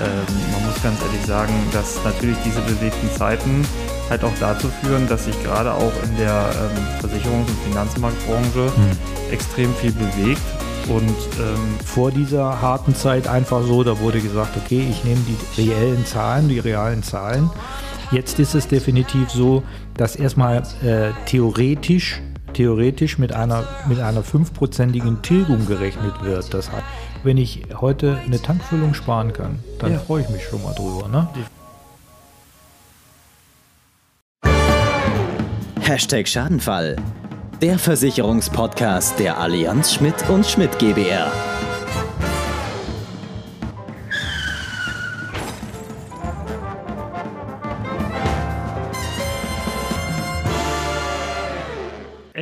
ähm, man muss ganz ehrlich sagen, dass natürlich diese bewegten Zeiten halt auch dazu führen, dass sich gerade auch in der ähm, Versicherungs- und Finanzmarktbranche hm. extrem viel bewegt. Und ähm, vor dieser harten Zeit einfach so, da wurde gesagt, okay, ich nehme die reellen Zahlen, die realen Zahlen. Jetzt ist es definitiv so, dass erstmal äh, theoretisch theoretisch mit einer, mit einer fünfprozentigen Tilgung gerechnet wird. Das heißt, wenn ich heute eine Tankfüllung sparen kann, dann ja. freue ich mich schon mal drüber. Ne? Hashtag Schadenfall. Der Versicherungspodcast der Allianz Schmidt und Schmidt GBR.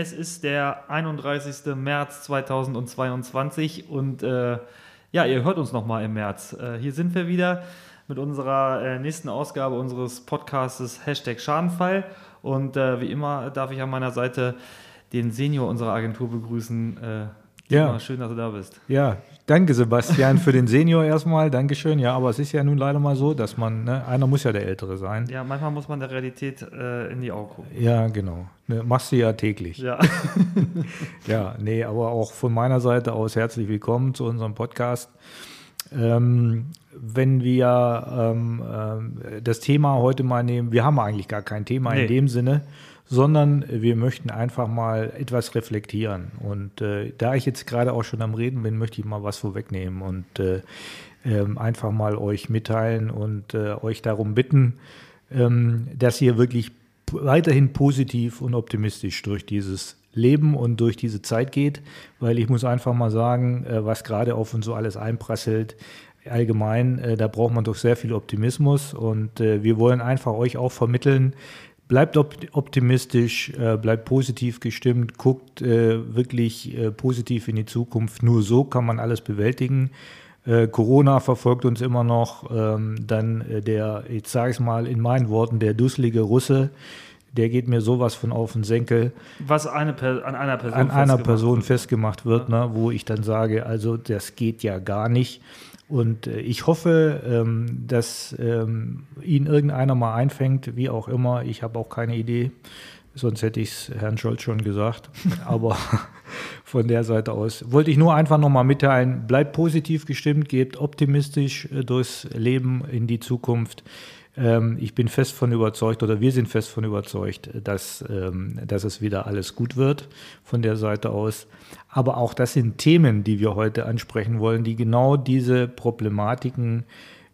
Es ist der 31. März 2022 und äh, ja, ihr hört uns nochmal im März. Äh, hier sind wir wieder mit unserer äh, nächsten Ausgabe unseres Podcastes Hashtag Schadenfall. Und äh, wie immer darf ich an meiner Seite den Senior unserer Agentur begrüßen. Ja. Schön, dass du da bist. Ja, danke Sebastian für den Senior erstmal. Dankeschön. Ja, aber es ist ja nun leider mal so, dass man, ne, einer muss ja der Ältere sein. Ja, manchmal muss man der Realität äh, in die Augen gucken. Ja, genau. Ne, machst du ja täglich. Ja. ja, nee, aber auch von meiner Seite aus herzlich willkommen zu unserem Podcast. Ähm, wenn wir ähm, äh, das Thema heute mal nehmen, wir haben eigentlich gar kein Thema nee. in dem Sinne, sondern wir möchten einfach mal etwas reflektieren. Und äh, da ich jetzt gerade auch schon am Reden bin, möchte ich mal was vorwegnehmen und äh, äh, einfach mal euch mitteilen und äh, euch darum bitten, ähm, dass ihr wirklich weiterhin positiv und optimistisch durch dieses Leben und durch diese Zeit geht, weil ich muss einfach mal sagen, äh, was gerade auf uns so alles einprasselt, allgemein, äh, da braucht man doch sehr viel Optimismus und wir wollen einfach euch auch vermitteln, bleibt optimistisch, äh, bleibt positiv gestimmt, guckt äh, wirklich äh, positiv in die Zukunft. Nur so kann man alles bewältigen. Corona verfolgt uns immer noch. Ähm, dann der, jetzt sage ich es mal in meinen Worten, der dusselige Russe, der geht mir sowas von auf den Senkel. Was eine an einer Person, an einer Person festgemacht wird, ja. ne, wo ich dann sage, also das geht ja gar nicht. Und äh, ich hoffe, ähm, dass ähm, ihn irgendeiner mal einfängt, wie auch immer. Ich habe auch keine Idee, sonst hätte ich es Herrn Scholz schon gesagt. Aber von der Seite aus wollte ich nur einfach nochmal mitteilen, bleibt positiv gestimmt, gebt optimistisch äh, durchs Leben in die Zukunft. Ähm, ich bin fest von überzeugt oder wir sind fest von überzeugt, dass, ähm, dass es wieder alles gut wird von der Seite aus. Aber auch das sind Themen, die wir heute ansprechen wollen, die genau diese Problematiken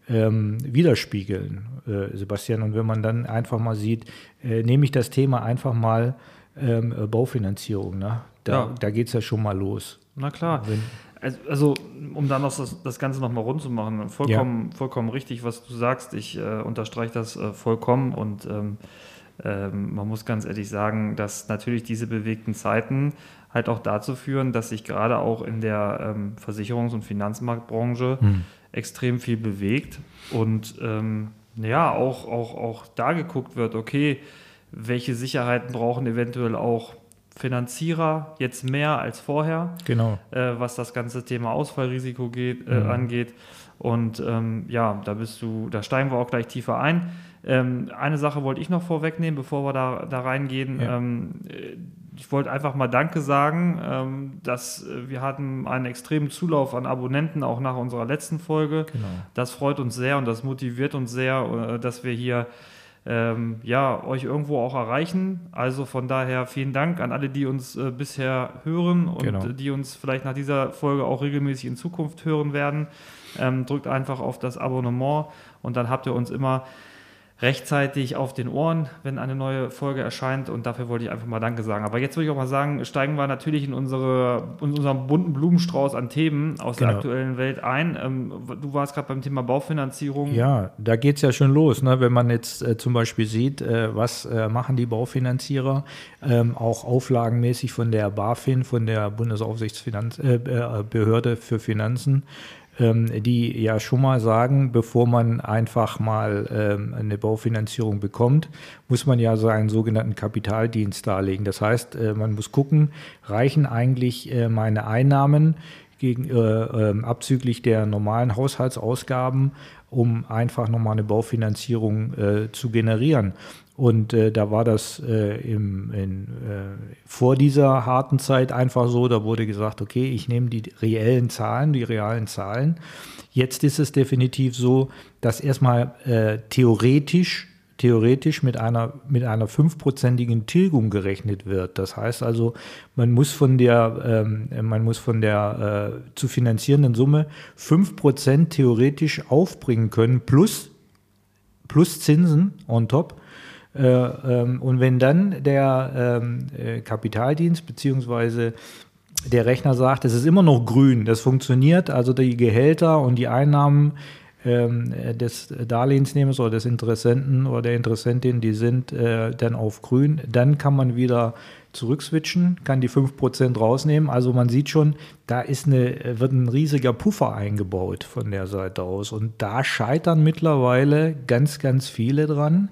ähm, widerspiegeln, äh, Sebastian. Und wenn man dann einfach mal sieht, äh, nehme ich das Thema einfach mal ähm, Baufinanzierung. Ne? Da, ja. da geht es ja schon mal los. Na klar. Wenn, also, um dann noch das, das Ganze nochmal rund zu machen, vollkommen, ja. vollkommen richtig, was du sagst. Ich äh, unterstreiche das äh, vollkommen und ähm, ähm, man muss ganz ehrlich sagen, dass natürlich diese bewegten Zeiten halt auch dazu führen, dass sich gerade auch in der ähm, Versicherungs- und Finanzmarktbranche hm. extrem viel bewegt und ähm, ja, auch, auch, auch da geguckt wird, okay, welche Sicherheiten brauchen eventuell auch Finanzierer jetzt mehr als vorher, genau. äh, was das ganze Thema Ausfallrisiko geht, äh, mhm. angeht. Und ähm, ja, da bist du, da steigen wir auch gleich tiefer ein. Ähm, eine Sache wollte ich noch vorwegnehmen, bevor wir da, da reingehen. Ja. Ähm, ich wollte einfach mal Danke sagen, ähm, dass äh, wir hatten einen extremen Zulauf an Abonnenten, auch nach unserer letzten Folge. Genau. Das freut uns sehr und das motiviert uns sehr, äh, dass wir hier ähm, ja, euch irgendwo auch erreichen. Also von daher vielen Dank an alle, die uns äh, bisher hören und genau. die uns vielleicht nach dieser Folge auch regelmäßig in Zukunft hören werden. Ähm, drückt einfach auf das Abonnement und dann habt ihr uns immer rechtzeitig auf den Ohren, wenn eine neue Folge erscheint. Und dafür wollte ich einfach mal Danke sagen. Aber jetzt würde ich auch mal sagen, steigen wir natürlich in, unsere, in unseren bunten Blumenstrauß an Themen aus genau. der aktuellen Welt ein. Ähm, du warst gerade beim Thema Baufinanzierung. Ja, da geht es ja schon los. Ne? Wenn man jetzt äh, zum Beispiel sieht, äh, was äh, machen die Baufinanzierer, ähm, auch auflagenmäßig von der BaFin, von der Bundesaufsichtsbehörde für Finanzen, ähm, die ja schon mal sagen, bevor man einfach mal ähm, eine Baufinanzierung bekommt, muss man ja so einen sogenannten Kapitaldienst darlegen. Das heißt, äh, man muss gucken, reichen eigentlich äh, meine Einnahmen gegen, äh, äh, abzüglich der normalen Haushaltsausgaben, um einfach nochmal eine Baufinanzierung äh, zu generieren. Und äh, da war das äh, im, in, äh, vor dieser harten Zeit einfach so, da wurde gesagt, okay, ich nehme die reellen Zahlen, die realen Zahlen. Jetzt ist es definitiv so, dass erstmal äh, theoretisch theoretisch mit einer, mit einer fünfprozentigen Tilgung gerechnet wird. Das heißt also, man muss von der, ähm, man muss von der äh, zu finanzierenden Summe fünf Prozent theoretisch aufbringen können, plus, plus Zinsen on top. Äh, ähm, und wenn dann der ähm, äh, Kapitaldienst beziehungsweise der Rechner sagt, es ist immer noch grün, das funktioniert, also die Gehälter und die Einnahmen ähm, des Darlehensnehmers oder des Interessenten oder der Interessentin, die sind äh, dann auf grün. Dann kann man wieder zurückswitchen, kann die 5% rausnehmen. Also man sieht schon, da ist eine, wird ein riesiger Puffer eingebaut von der Seite aus. Und da scheitern mittlerweile ganz, ganz viele dran.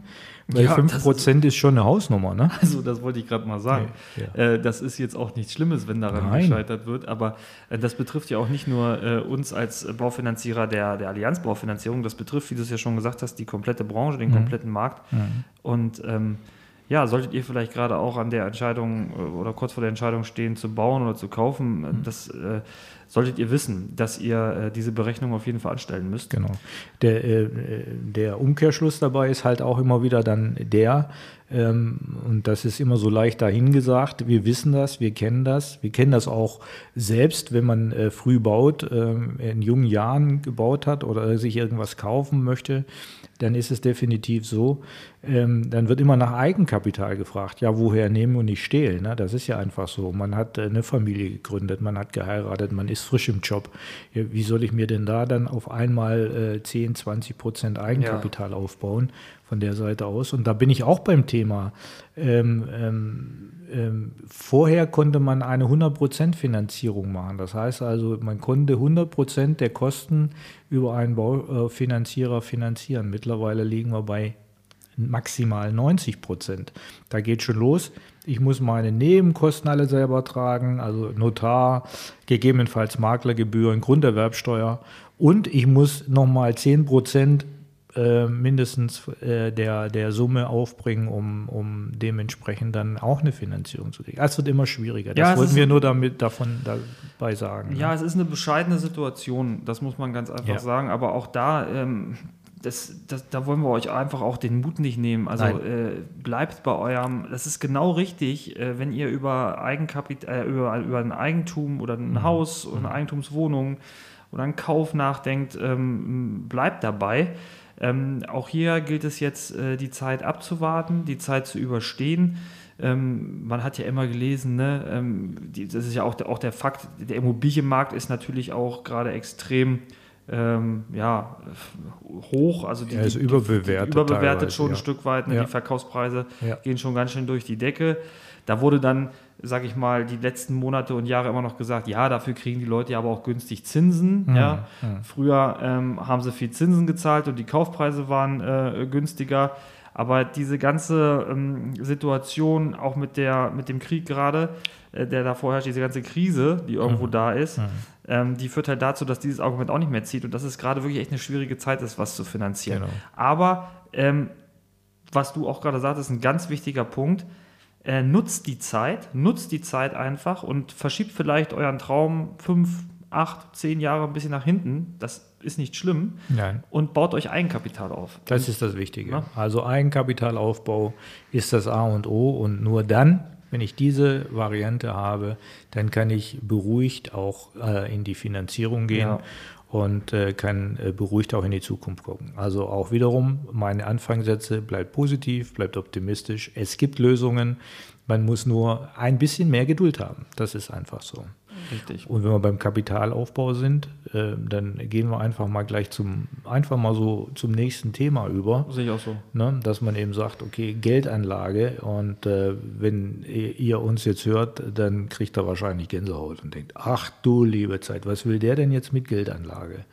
Weil ja, 5% ist, ist, schon eine Hausnummer, ne? Also, das wollte ich gerade mal sagen. Nee, ja. äh, das ist jetzt auch nichts Schlimmes, wenn daran Nein. gescheitert wird, aber äh, das betrifft ja auch nicht nur äh, uns als Baufinanzierer der, der Allianz Baufinanzierung, das betrifft, wie du es ja schon gesagt hast, die komplette Branche, den mhm. kompletten Markt. Mhm. Und ähm, ja, solltet ihr vielleicht gerade auch an der Entscheidung äh, oder kurz vor der Entscheidung stehen, zu bauen oder zu kaufen, mhm. das äh, solltet ihr wissen, dass ihr äh, diese Berechnung auf jeden Fall anstellen müsst. Genau. Der, äh, der Umkehrschluss dabei ist halt auch immer wieder dann der, und das ist immer so leicht dahingesagt. Wir wissen das, wir kennen das. Wir kennen das auch selbst, wenn man äh, früh baut, äh, in jungen Jahren gebaut hat oder sich irgendwas kaufen möchte, dann ist es definitiv so. Ähm, dann wird immer nach Eigenkapital gefragt. Ja, woher nehmen und nicht stehlen? Ne? Das ist ja einfach so. Man hat äh, eine Familie gegründet, man hat geheiratet, man ist frisch im Job. Wie soll ich mir denn da dann auf einmal äh, 10, 20 Prozent Eigenkapital ja. aufbauen? Von der Seite aus. Und da bin ich auch beim Thema. Ähm, ähm, ähm, vorher konnte man eine 100% Finanzierung machen. Das heißt also, man konnte 100% der Kosten über einen Baufinanzierer finanzieren. Mittlerweile liegen wir bei maximal 90 Prozent. Da geht schon los. Ich muss meine Nebenkosten alle selber tragen, also Notar, gegebenenfalls Maklergebühren, Grunderwerbsteuer und ich muss nochmal 10 Prozent äh, mindestens äh, der, der Summe aufbringen, um, um dementsprechend dann auch eine Finanzierung zu kriegen. Es wird immer schwieriger. Das ja, wollten wir nur damit davon dabei sagen. Ja, ne? es ist eine bescheidene Situation, das muss man ganz einfach ja. sagen. Aber auch da, ähm, das, das, da wollen wir euch einfach auch den Mut nicht nehmen. Also äh, bleibt bei eurem, das ist genau richtig, äh, wenn ihr über Eigenkapital, äh, über, über ein Eigentum oder ein mhm. Haus oder eine mhm. Eigentumswohnung oder einen Kauf nachdenkt, ähm, bleibt dabei. Ähm, auch hier gilt es jetzt, äh, die Zeit abzuwarten, die Zeit zu überstehen. Ähm, man hat ja immer gelesen, ne, ähm, die, das ist ja auch der, auch der Fakt, der Immobilienmarkt ist natürlich auch gerade extrem ähm, ja, hoch. Also die, er ist überbewertet. Die, die überbewertet schon ja. ein Stück weit. Ne? Ja. Die Verkaufspreise ja. gehen schon ganz schön durch die Decke. Da wurde dann sage ich mal, die letzten Monate und Jahre immer noch gesagt, ja, dafür kriegen die Leute ja aber auch günstig Zinsen. Mhm. Ja. Mhm. Früher ähm, haben sie viel Zinsen gezahlt und die Kaufpreise waren äh, günstiger. Aber diese ganze ähm, Situation, auch mit, der, mit dem Krieg gerade, äh, der da vorherrscht, diese ganze Krise, die irgendwo mhm. da ist, mhm. ähm, die führt halt dazu, dass dieses Argument auch nicht mehr zieht und dass es gerade wirklich echt eine schwierige Zeit ist, was zu finanzieren. Genau. Aber ähm, was du auch gerade sagst, ist ein ganz wichtiger Punkt äh, nutzt die Zeit, nutzt die Zeit einfach und verschiebt vielleicht euren Traum fünf, acht, zehn Jahre ein bisschen nach hinten. Das ist nicht schlimm. Nein. Und baut euch Eigenkapital auf. Das und, ist das Wichtige. Na? Also Eigenkapitalaufbau ist das A und O und nur dann, wenn ich diese Variante habe, dann kann ich beruhigt auch äh, in die Finanzierung gehen. Ja und äh, kann äh, beruhigt auch in die Zukunft gucken. Also auch wiederum, meine Anfangssätze, bleibt positiv, bleibt optimistisch. Es gibt Lösungen. Man muss nur ein bisschen mehr Geduld haben. Das ist einfach so. Richtig. Und wenn wir beim Kapitalaufbau sind, äh, dann gehen wir einfach mal gleich zum, einfach mal so zum nächsten Thema über. Sehe ich auch so. Ne? Dass man eben sagt, okay, Geldanlage und äh, wenn ihr uns jetzt hört, dann kriegt er wahrscheinlich Gänsehaut und denkt, ach du liebe Zeit, was will der denn jetzt mit Geldanlage?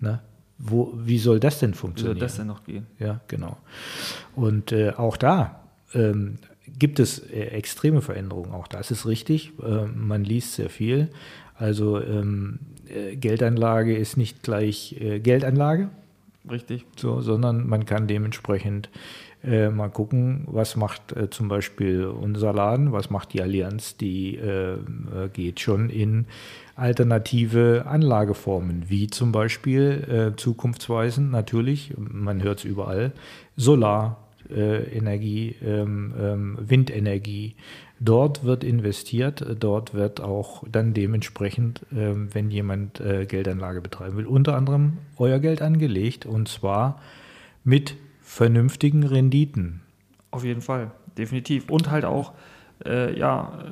Ne? Wo, wie soll das denn funktionieren? Wie soll das denn noch gehen? Ja, genau. Und äh, auch da, ähm, gibt es äh, extreme Veränderungen. Auch das ist richtig. Äh, man liest sehr viel. Also ähm, äh, Geldanlage ist nicht gleich äh, Geldanlage. Richtig. So, sondern man kann dementsprechend mal gucken, was macht zum Beispiel unser Laden, was macht die Allianz, die geht schon in alternative Anlageformen, wie zum Beispiel zukunftsweisend natürlich, man hört es überall, Solar, Energie, ähm, ähm, Windenergie. Dort wird investiert, dort wird auch dann dementsprechend, ähm, wenn jemand äh, Geldanlage betreiben will, unter anderem euer Geld angelegt und zwar mit vernünftigen Renditen. Auf jeden Fall, definitiv. Und halt auch, äh, ja,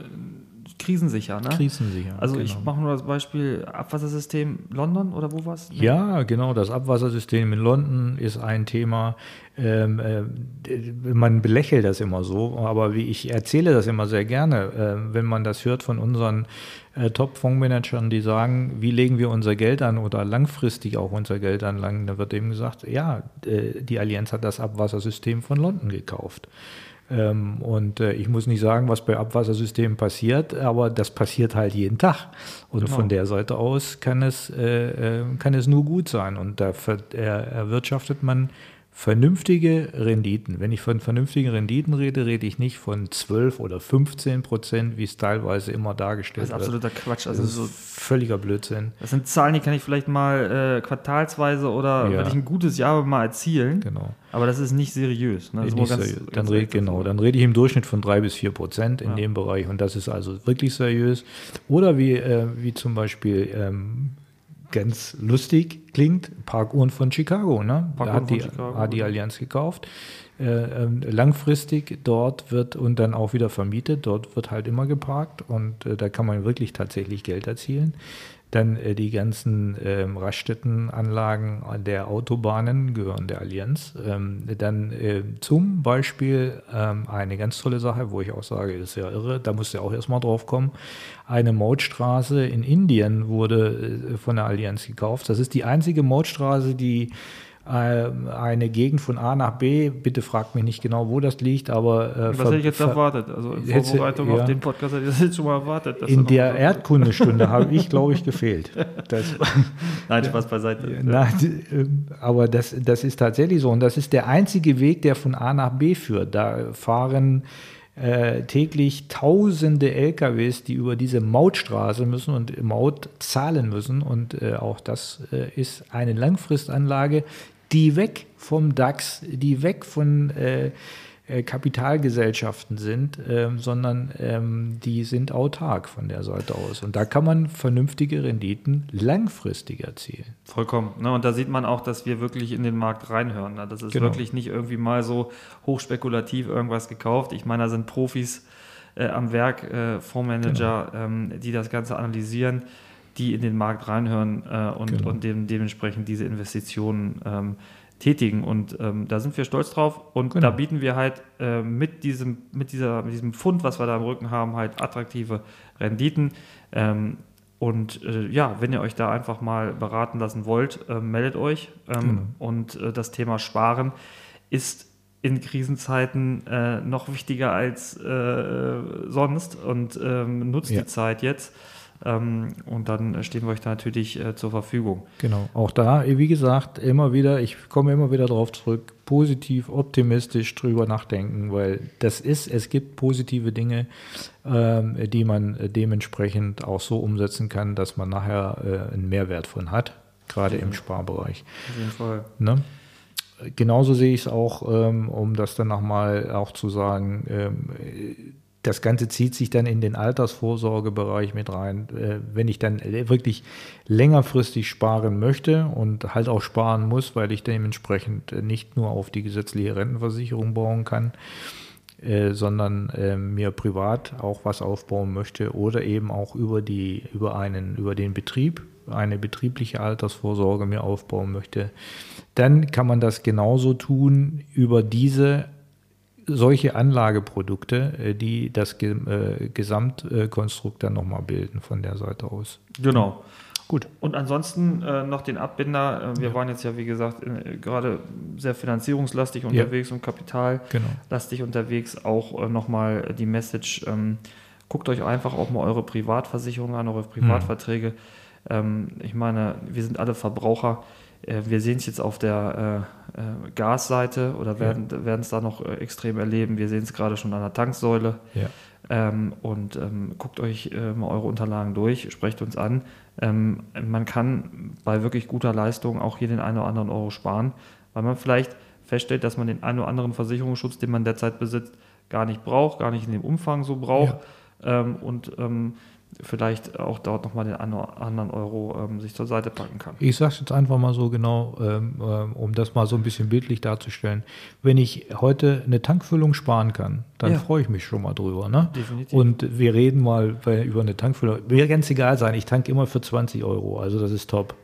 krisensicher. Ne? Krisensicher. Also genau. ich mache nur das Beispiel Abwassersystem London oder wo war es? Nee. Ja, genau. Das Abwassersystem in London ist ein Thema. Ähm, äh, man belächelt das immer so, aber wie ich erzähle das immer sehr gerne, äh, wenn man das hört von unseren äh, Top-Fondsmanagern, die sagen, wie legen wir unser Geld an oder langfristig auch unser Geld anlangen, da wird eben gesagt, ja, die Allianz hat das Abwassersystem von London gekauft. Ähm, und äh, ich muss nicht sagen, was bei Abwassersystemen passiert, aber das passiert halt jeden Tag. Und genau. von der Seite aus kann es, äh, äh kann es nur gut sein. Und da erwirtschaftet man vernünftige Renditen. Wenn ich von vernünftigen Renditen rede, rede ich nicht von 12 oder 15 Prozent, wie es teilweise immer dargestellt wird. Das ist absoluter wird. Quatsch. Also so völliger Blödsinn. Das sind Zahlen, die kann ich vielleicht mal äh, quartalsweise oder ja. wenn ich ein gutes Jahr mal erzielen. Genau. Aber das ist nicht seriös. Ne? Nicht ganz, seriös. Dann red, genau, dann rede ich im Durchschnitt von 3 bis 4 Prozent in ja. dem Bereich und das ist also wirklich seriös. Oder wie, äh, wie zum Beispiel ähm, ganz lustig klingt, Parkuhren von Chicago. Ne? Da hat die, Chicago, hat die Allianz gekauft. Äh, ähm, langfristig dort wird und dann auch wieder vermietet. Dort wird halt immer geparkt und äh, da kann man wirklich tatsächlich Geld erzielen. Dann äh, die ganzen ähm, Raststättenanlagen der Autobahnen gehören der Allianz. Ähm, dann äh, zum Beispiel ähm, eine ganz tolle Sache, wo ich auch sage, ist ja irre, da muss ja auch erstmal drauf kommen. Eine Mautstraße in Indien wurde äh, von der Allianz gekauft. Das ist die einzige Mautstraße, die eine Gegend von A nach B. Bitte fragt mich nicht genau, wo das liegt, aber. Äh, Was hätte ich jetzt erwartet? Also in Vorbereitung ja. auf den Podcast hätte ich das jetzt schon mal erwartet. In der Erdkundestunde habe ich, glaube ich, gefehlt. Das, Nein, Spaß beiseite. Na, ähm, aber das, das ist tatsächlich so. Und das ist der einzige Weg, der von A nach B führt. Da fahren. Äh, täglich tausende LKWs, die über diese Mautstraße müssen und Maut zahlen müssen. Und äh, auch das äh, ist eine Langfristanlage, die weg vom DAX, die weg von äh, äh, Kapitalgesellschaften sind, ähm, sondern ähm, die sind autark von der Seite aus. Und da kann man vernünftige Renditen langfristig erzielen. Vollkommen. Ne? Und da sieht man auch, dass wir wirklich in den Markt reinhören. Ne? Das ist genau. wirklich nicht irgendwie mal so hochspekulativ irgendwas gekauft. Ich meine, da sind Profis äh, am Werk, äh, Fondsmanager, genau. ähm, die das Ganze analysieren die in den Markt reinhören äh, und, genau. und dem, dementsprechend diese Investitionen ähm, tätigen. Und ähm, da sind wir stolz drauf. Und genau. da bieten wir halt äh, mit, diesem, mit, dieser, mit diesem Fund, was wir da im Rücken haben, halt attraktive Renditen. Ähm, und äh, ja, wenn ihr euch da einfach mal beraten lassen wollt, äh, meldet euch. Ähm, genau. Und äh, das Thema Sparen ist in Krisenzeiten äh, noch wichtiger als sonst und ähm, nutzt ja. die Zeit jetzt. Ähm, und dann stehen wir euch da natürlich äh, zur Verfügung. Genau, auch da, wie gesagt, immer wieder, ich komme immer wieder darauf zurück, positiv, optimistisch drüber nachdenken, weil das ist, es gibt positive Dinge, ähm, die man dementsprechend auch so umsetzen kann, dass man nachher äh, einen Mehrwert von hat, gerade im Sparbereich. Auf jeden Fall. Ne? Genauso sehe ich es auch, ähm, um das dann nochmal auch zu sagen, das Ganze zieht sich dann in den Altersvorsorgebereich mit rein. Äh, wenn ich dann wirklich längerfristig sparen möchte und halt auch sparen muss, weil ich dementsprechend nicht nur auf die gesetzliche Rentenversicherung bauen kann, äh, sondern äh, mir privat auch was aufbauen möchte oder eben auch über die über einen über den Betrieb eine betriebliche Altersvorsorge mir aufbauen möchte, dann kann man das genauso tun über diese solche Anlageprodukte, äh, die das äh, Gesamtkonstrukt dann nochmal bilden von der Seite aus. Genau. Gut. Und ansonsten äh, noch den Abbinder. Äh, wir ja. waren jetzt ja, wie gesagt, äh, gerade sehr finanzierungslastig unterwegs ja. und kapitallastig genau. unterwegs. Auch äh, nochmal die Message, ähm, guckt euch einfach auch mal eure Privatversicherung an, eure Privatverträge. Mhm. Ähm, ich meine, wir sind alle Verbraucher. Äh, wir sehen es jetzt auf der äh, äh, Gasseite oder werden ja. es da noch extrem erleben. Wir sehen es gerade schon an der Tanksäule. Ja. Ähm, und ähm, guckt euch äh, mal eure Unterlagen durch, sprecht uns an. Ähm, man kann bei wirklich guter Leistung auch hier den einen oder anderen Euro sparen, weil man vielleicht feststellt, dass man den einen oder anderen Versicherungsschutz, den man derzeit besitzt, gar nicht braucht, gar nicht in dem Umfang so braucht. Ja. Ähm, und ähm, vielleicht auch dort nochmal den anderen Euro ähm, sich zur Seite packen kann. Ich sage es jetzt einfach mal so genau, ähm, ähm, um das mal so ein bisschen bildlich darzustellen. Wenn ich heute eine Tankfüllung sparen kann, dann ja. freue ich mich schon mal drüber. Ne? Definitiv. Und wir reden mal bei, über eine Tankfüllung. Mir ganz egal sein, ich tanke immer für 20 Euro, also das ist top.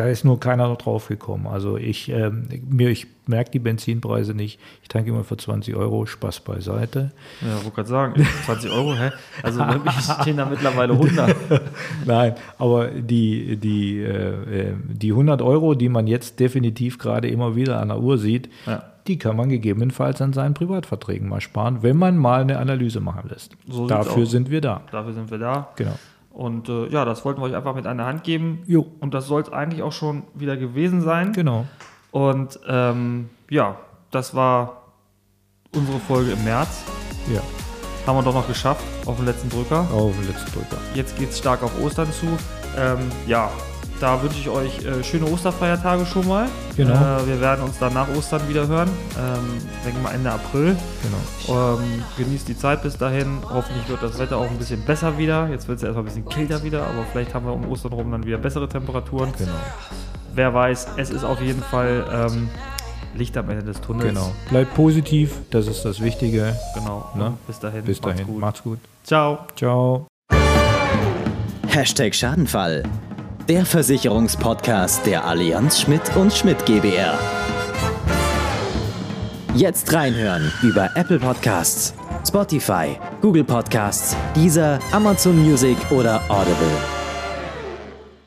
Da ist nur keiner drauf gekommen. Also ich, ähm, mir, ich merke die Benzinpreise nicht. Ich tanke immer für 20 Euro, Spaß beiseite. Ja, wollte gerade sagen, 20 Euro, hä? Also mir stehen da mittlerweile 100. Nein, aber die, die, äh, äh die 100 Euro, die man jetzt definitiv gerade immer wieder an der Uhr sieht, ja. die kann man gegebenenfalls an seinen Privatverträgen mal sparen, wenn man mal eine Analyse machen lässt. So Dafür sind wir da. Dafür sind wir da. Genau. Und äh, ja, das wollten wir euch einfach mit an der Hand geben. Jo. Und das soll es eigentlich auch schon wieder gewesen sein. Genau. Und ähm, ja, das war unsere Folge im März. Ja. Haben wir doch noch geschafft auf den letzten Drücker. Auf den letzten Drücker. Jetzt geht es stark auf Ostern zu. Ähm, ja, da wünsche ich euch äh, schöne Osterfeiertage schon mal. Genau. Äh, wir werden uns dann nach Ostern wieder hören. Ähm, denke mal Ende April. Genau. Ähm, genießt die Zeit bis dahin. Hoffentlich wird das Wetter auch ein bisschen besser wieder. Jetzt wird es ja erstmal ein bisschen kälter wieder, aber vielleicht haben wir um Ostern rum dann wieder bessere Temperaturen. Genau. Wer weiß, es ist auf jeden Fall ähm, Licht am Ende des Tunnels. Genau. Bleibt positiv, das ist das Wichtige. Genau. Ne? Bis dahin. Bis dahin. Macht's gut. Macht's gut. Ciao. Ciao. Hashtag Schadenfall der Versicherungspodcast der Allianz Schmidt und Schmidt GbR. Jetzt reinhören über Apple Podcasts, Spotify, Google Podcasts, Deezer, Amazon Music oder Audible.